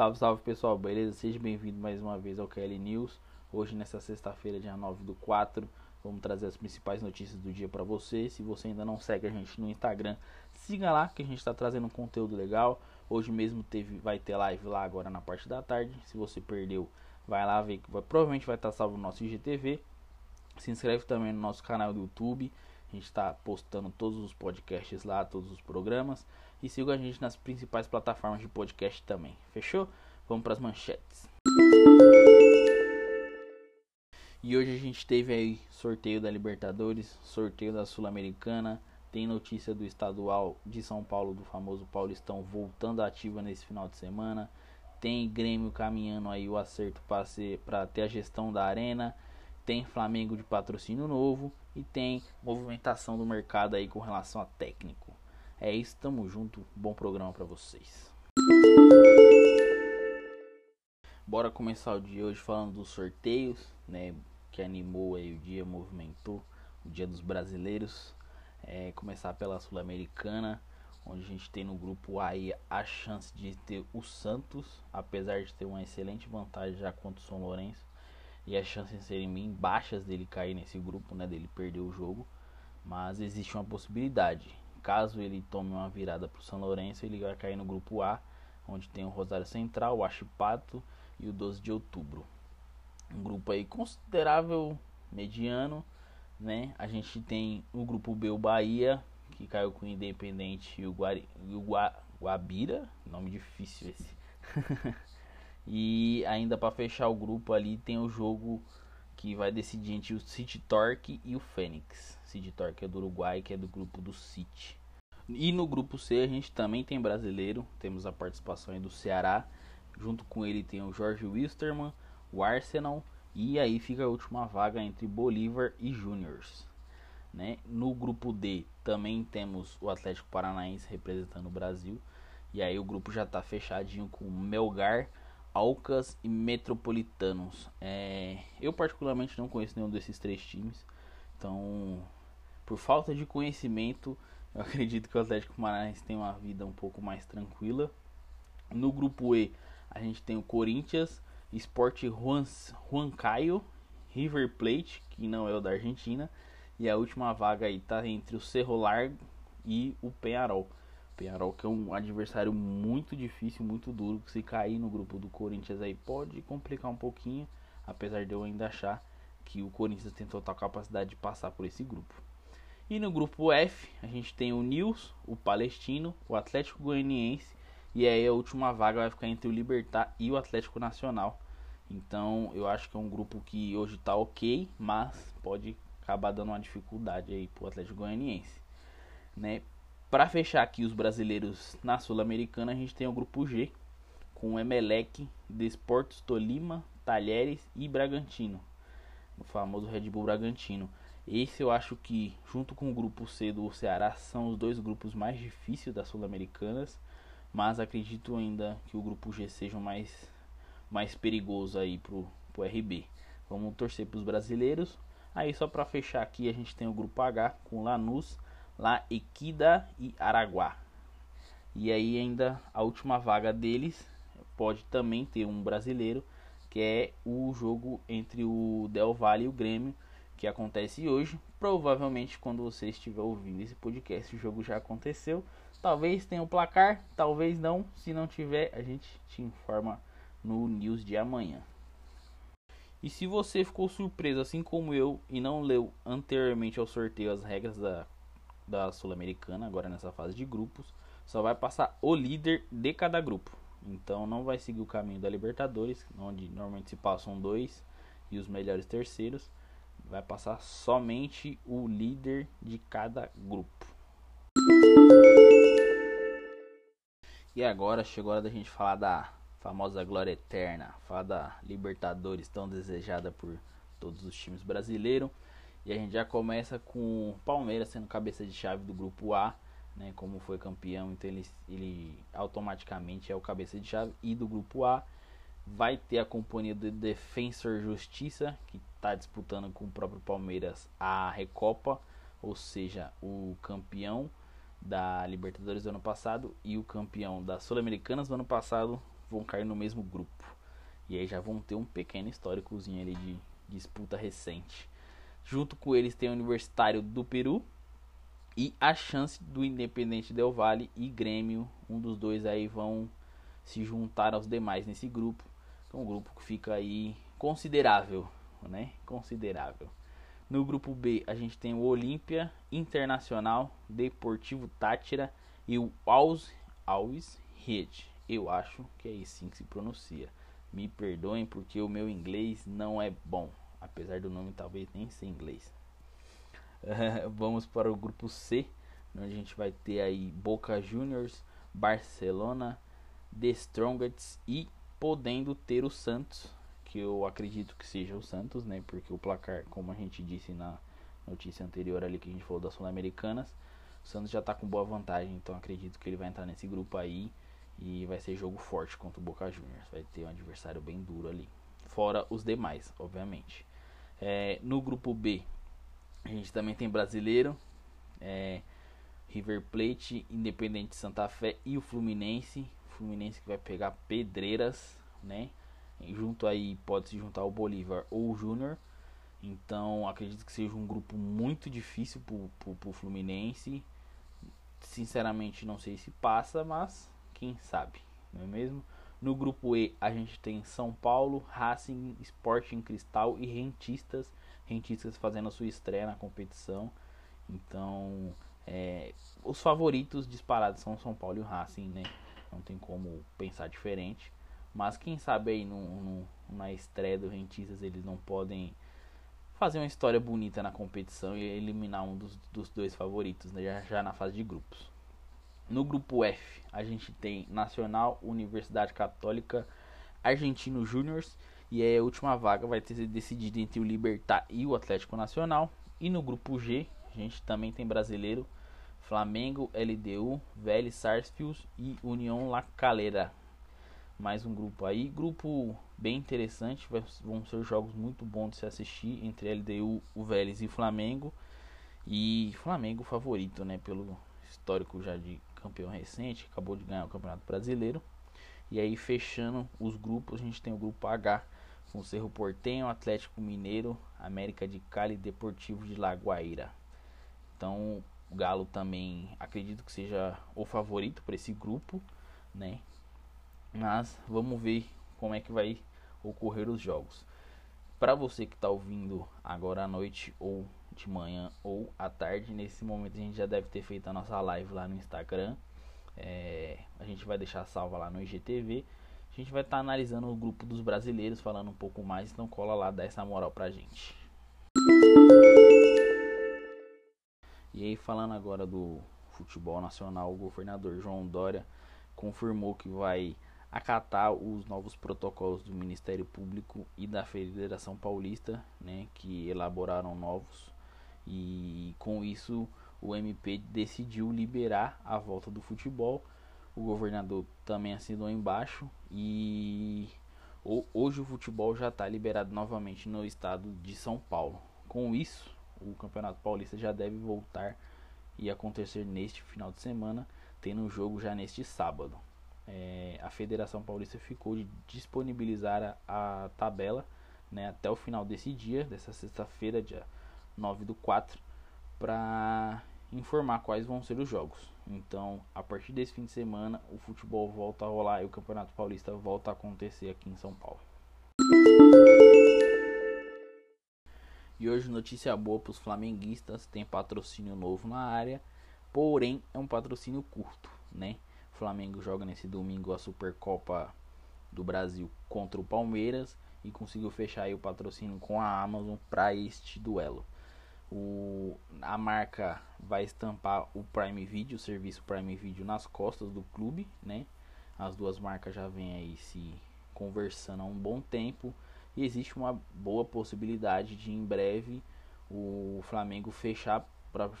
Salve, salve pessoal, beleza? Seja bem-vindo mais uma vez ao KL News. Hoje, nessa sexta-feira, dia 9 do 4, vamos trazer as principais notícias do dia para você. Se você ainda não segue a gente no Instagram, siga lá que a gente está trazendo um conteúdo legal. Hoje mesmo teve, vai ter live lá agora na parte da tarde. Se você perdeu, vai lá ver que vai, provavelmente vai estar salvo no nosso IGTV. Se inscreve também no nosso canal do YouTube. A gente está postando todos os podcasts lá, todos os programas. E siga a gente nas principais plataformas de podcast também. Fechou? Vamos para as manchetes. E hoje a gente teve aí sorteio da Libertadores, sorteio da Sul-Americana, tem notícia do estadual de São Paulo, do famoso Paulistão, voltando ativa nesse final de semana. Tem Grêmio caminhando aí o acerto para ter a gestão da arena. Tem Flamengo de patrocínio novo e tem movimentação do mercado aí com relação a técnico. É isso, tamo junto. Bom programa para vocês. Bora começar o dia hoje falando dos sorteios, né? Que animou aí o dia, movimentou o dia dos brasileiros. É, começar pela Sul-Americana, onde a gente tem no grupo aí a chance de ter o Santos, apesar de ter uma excelente vantagem já contra o São Lourenço, e as chances serem bem baixas dele cair nesse grupo, né? Dele perder o jogo, mas existe uma possibilidade. Caso ele tome uma virada para o São Lourenço, ele vai cair no grupo A, onde tem o Rosário Central, o Achipato e o 12 de outubro. Um grupo aí considerável, mediano, né? A gente tem o grupo B, o Bahia, que caiu com o Independente e o, Guari, o Gua, Guabira, nome difícil esse. e ainda para fechar o grupo ali tem o jogo que vai decidir entre o City Torque e o Fênix. City Torque é do Uruguai, que é do grupo do City. E no grupo C a gente também tem brasileiro, temos a participação do Ceará, junto com ele tem o Jorge Wisterman, o Arsenal e aí fica a última vaga entre Bolívar e Juniors. Né? No grupo D também temos o Atlético Paranaense representando o Brasil. E aí o grupo já está fechadinho com Melgar, Alcas e Metropolitanos. É, eu particularmente não conheço nenhum desses três times. Então, por falta de conhecimento, eu acredito que o Atlético Paranaense tem uma vida um pouco mais tranquila. No grupo E, a gente tem o Corinthians, Sport Huancayo, River Plate, que não é o da Argentina, e a última vaga aí tá entre o Cerro Largo e o Penharol. Penharol que é um adversário muito difícil, muito duro, se cair no grupo do Corinthians aí pode complicar um pouquinho, apesar de eu ainda achar que o Corinthians tem total capacidade de passar por esse grupo. E no grupo F, a gente tem o Nils, o Palestino, o Atlético Goianiense e aí a última vaga vai ficar entre o Libertar e o Atlético Nacional. Então eu acho que é um grupo que hoje está ok, mas pode acabar dando uma dificuldade aí pro Atlético Goianiense. Né? Para fechar aqui os brasileiros na Sul-Americana, a gente tem o grupo G, com Emelec, Desportos Tolima, Talheres e Bragantino. O famoso Red Bull Bragantino. Esse eu acho que, junto com o grupo C do Ceará, são os dois grupos mais difíceis das Sul-Americanas mas acredito ainda que o grupo G seja mais, mais perigoso aí pro, pro RB. Vamos torcer para os brasileiros. Aí só para fechar aqui a gente tem o grupo H com Lanús, La Equida e Araguá. E aí ainda a última vaga deles pode também ter um brasileiro, que é o jogo entre o Del Valle e o Grêmio, que acontece hoje. Provavelmente quando você estiver ouvindo esse podcast, o jogo já aconteceu. Talvez tenha o placar, talvez não. Se não tiver, a gente te informa no news de amanhã. E se você ficou surpreso, assim como eu, e não leu anteriormente ao sorteio as regras da, da Sul-Americana, agora nessa fase de grupos, só vai passar o líder de cada grupo. Então não vai seguir o caminho da Libertadores, onde normalmente se passam dois e os melhores terceiros. Vai passar somente o líder de cada grupo. E agora chegou a hora da gente falar da famosa glória eterna, falar da Libertadores tão desejada por todos os times brasileiros. E a gente já começa com Palmeiras sendo cabeça de chave do grupo A, né, como foi campeão, então ele, ele automaticamente é o cabeça de chave e do grupo A vai ter a companhia do Defensor Justiça, que está disputando com o próprio Palmeiras a Recopa, ou seja, o campeão da Libertadores do ano passado e o campeão das Sul-Americanas do ano passado vão cair no mesmo grupo. E aí já vão ter um pequeno históricozinho ali de disputa recente. Junto com eles tem o Universitário do Peru e a chance do Independente Del Valle e Grêmio, um dos dois aí vão se juntar aos demais nesse grupo. Então, um grupo que fica aí considerável, né? Considerável. No grupo B, a gente tem o Olímpia Internacional, Deportivo Tátira e o Alves, Alves Rede. Eu acho que é assim que se pronuncia. Me perdoem porque o meu inglês não é bom, apesar do nome talvez nem ser inglês. vamos para o grupo C, onde a gente vai ter aí Boca Juniors, Barcelona, The Strongest e podendo ter o Santos, que eu acredito que seja o Santos, né? Porque o placar, como a gente disse na notícia anterior ali que a gente falou das Sul-Americanas, o Santos já está com boa vantagem, então acredito que ele vai entrar nesse grupo aí e vai ser jogo forte contra o Boca Juniors. Vai ter um adversário bem duro ali. Fora os demais, obviamente. É, no grupo B, a gente também tem brasileiro, é, River Plate, Independente Santa Fé e o Fluminense. Fluminense que vai pegar Pedreiras, né? E junto aí pode se juntar o Bolívar ou o Júnior. Então acredito que seja um grupo muito difícil pro, pro, pro Fluminense. Sinceramente não sei se passa, mas quem sabe, não é mesmo? No grupo E a gente tem São Paulo, Racing, Sporting Cristal e Rentistas rentistas fazendo a sua estreia na competição. Então, é, os favoritos disparados são São Paulo e o Racing, né? Não tem como pensar diferente. Mas quem sabe aí no, no, na estreia do Rentistas eles não podem fazer uma história bonita na competição e eliminar um dos, dos dois favoritos, né? já, já na fase de grupos. No grupo F, a gente tem Nacional, Universidade Católica, Argentino Júniors e a última vaga vai ter decidido entre o Libertar e o Atlético Nacional. E no grupo G, a gente também tem brasileiro, Flamengo, LDU, Vélez Sarsfield e União La Calera. Mais um grupo aí, grupo bem interessante, vão ser jogos muito bons de se assistir entre LDU, o Vélez e Flamengo. E Flamengo favorito, né, pelo histórico já de campeão recente, acabou de ganhar o Campeonato Brasileiro. E aí fechando os grupos, a gente tem o grupo H, com Cerro Portenho, Atlético Mineiro, América de Cali e Deportivo de Lagoaíra. Então, o Galo também acredito que seja o favorito para esse grupo, né? Mas vamos ver como é que vai ocorrer os jogos. Para você que está ouvindo agora à noite ou de manhã ou à tarde, nesse momento a gente já deve ter feito a nossa live lá no Instagram. É, a gente vai deixar salva lá no IGTV a gente vai estar tá analisando o grupo dos brasileiros, falando um pouco mais, então cola lá, dá essa moral pra gente. E aí falando agora do futebol nacional, o governador João Dória confirmou que vai acatar os novos protocolos do Ministério Público e da Federação Paulista, né, que elaboraram novos e com isso o MP decidiu liberar a volta do futebol o governador também assinou embaixo e hoje o futebol já está liberado novamente no estado de São Paulo. Com isso, o Campeonato Paulista já deve voltar e acontecer neste final de semana, tendo um jogo já neste sábado. É, a Federação Paulista ficou de disponibilizar a, a tabela né, até o final desse dia, dessa sexta-feira, dia 9 do 4, para informar quais vão ser os jogos. Então, a partir desse fim de semana, o futebol volta a rolar e o Campeonato Paulista volta a acontecer aqui em São Paulo. E hoje notícia boa para os flamenguistas, tem patrocínio novo na área, porém é um patrocínio curto, né? O Flamengo joga nesse domingo a Supercopa do Brasil contra o Palmeiras e conseguiu fechar o patrocínio com a Amazon para este duelo. O, a marca vai estampar o Prime Video, o serviço Prime Video nas costas do clube, né? As duas marcas já vêm aí se conversando há um bom tempo e existe uma boa possibilidade de em breve o Flamengo fechar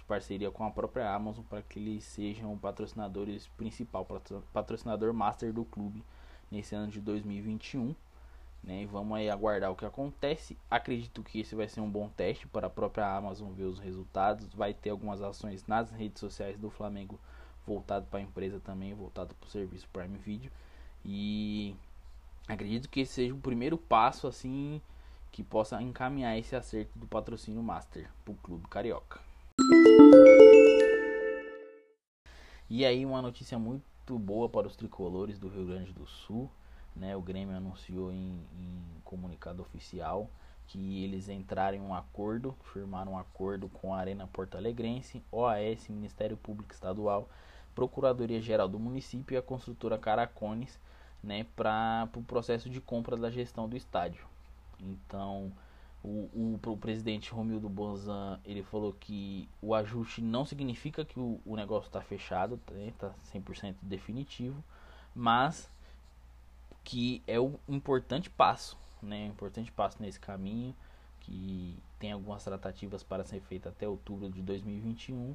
parceria com a própria Amazon para que eles sejam patrocinadores principal, patrocinador master do clube nesse ano de 2021. Né? Vamos aí aguardar o que acontece. Acredito que esse vai ser um bom teste para a própria Amazon ver os resultados. Vai ter algumas ações nas redes sociais do Flamengo voltado para a empresa também, voltado para o serviço Prime Video. E acredito que esse seja o primeiro passo assim que possa encaminhar esse acerto do patrocínio Master para o clube carioca. E aí uma notícia muito boa para os tricolores do Rio Grande do Sul, né? O Grêmio anunciou em, em comunicado oficial que eles entraram em um acordo, firmaram um acordo com a Arena Porto Alegrense, OAS, Ministério Público Estadual, Procuradoria Geral do Município e a construtora Caracones, né, para o pro processo de compra da gestão do estádio. Então, o, o, o presidente Romildo Bonzan ele falou que o ajuste não significa que o, o negócio está fechado, está né, 100% definitivo, mas que é o importante passo né, um importante passo nesse caminho, que tem algumas tratativas para ser feitas até outubro de 2021,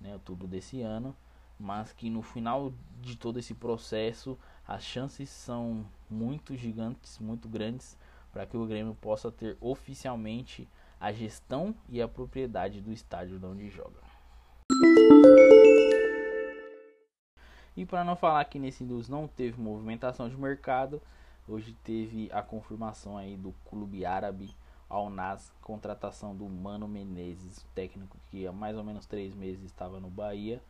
né, outubro desse ano, mas que no final de todo esse processo as chances são muito gigantes, muito grandes para que o Grêmio possa ter oficialmente a gestão e a propriedade do estádio onde joga. E para não falar que nesse news não teve movimentação de mercado, Hoje teve a confirmação aí do clube árabe Al Nas, contratação do Mano Menezes, técnico que há mais ou menos três meses estava no Bahia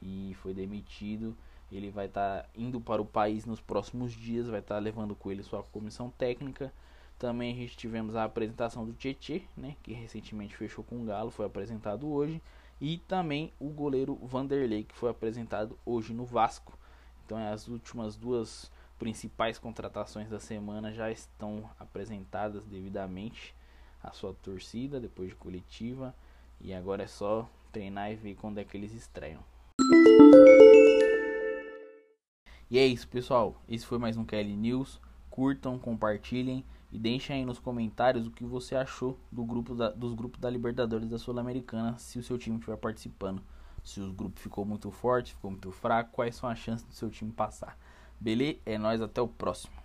e foi demitido. Ele vai estar tá indo para o país nos próximos dias, vai estar tá levando com ele sua comissão técnica. Também a gente tivemos a apresentação do Tietê, né, que recentemente fechou com o Galo, foi apresentado hoje. E também o goleiro Vanderlei, que foi apresentado hoje no Vasco. Então, é as últimas duas principais contratações da semana já estão apresentadas devidamente à sua torcida depois de coletiva e agora é só treinar e ver quando é que eles estreiam. E é isso, pessoal. Esse foi mais um Kelly News. Curtam, compartilhem e deixem aí nos comentários o que você achou do grupo da, dos grupos da Libertadores da Sul-Americana, se o seu time estiver participando. Se o grupo ficou muito forte, ficou muito fraco, quais são as chances do seu time passar. Beleza? É nóis, até o próximo.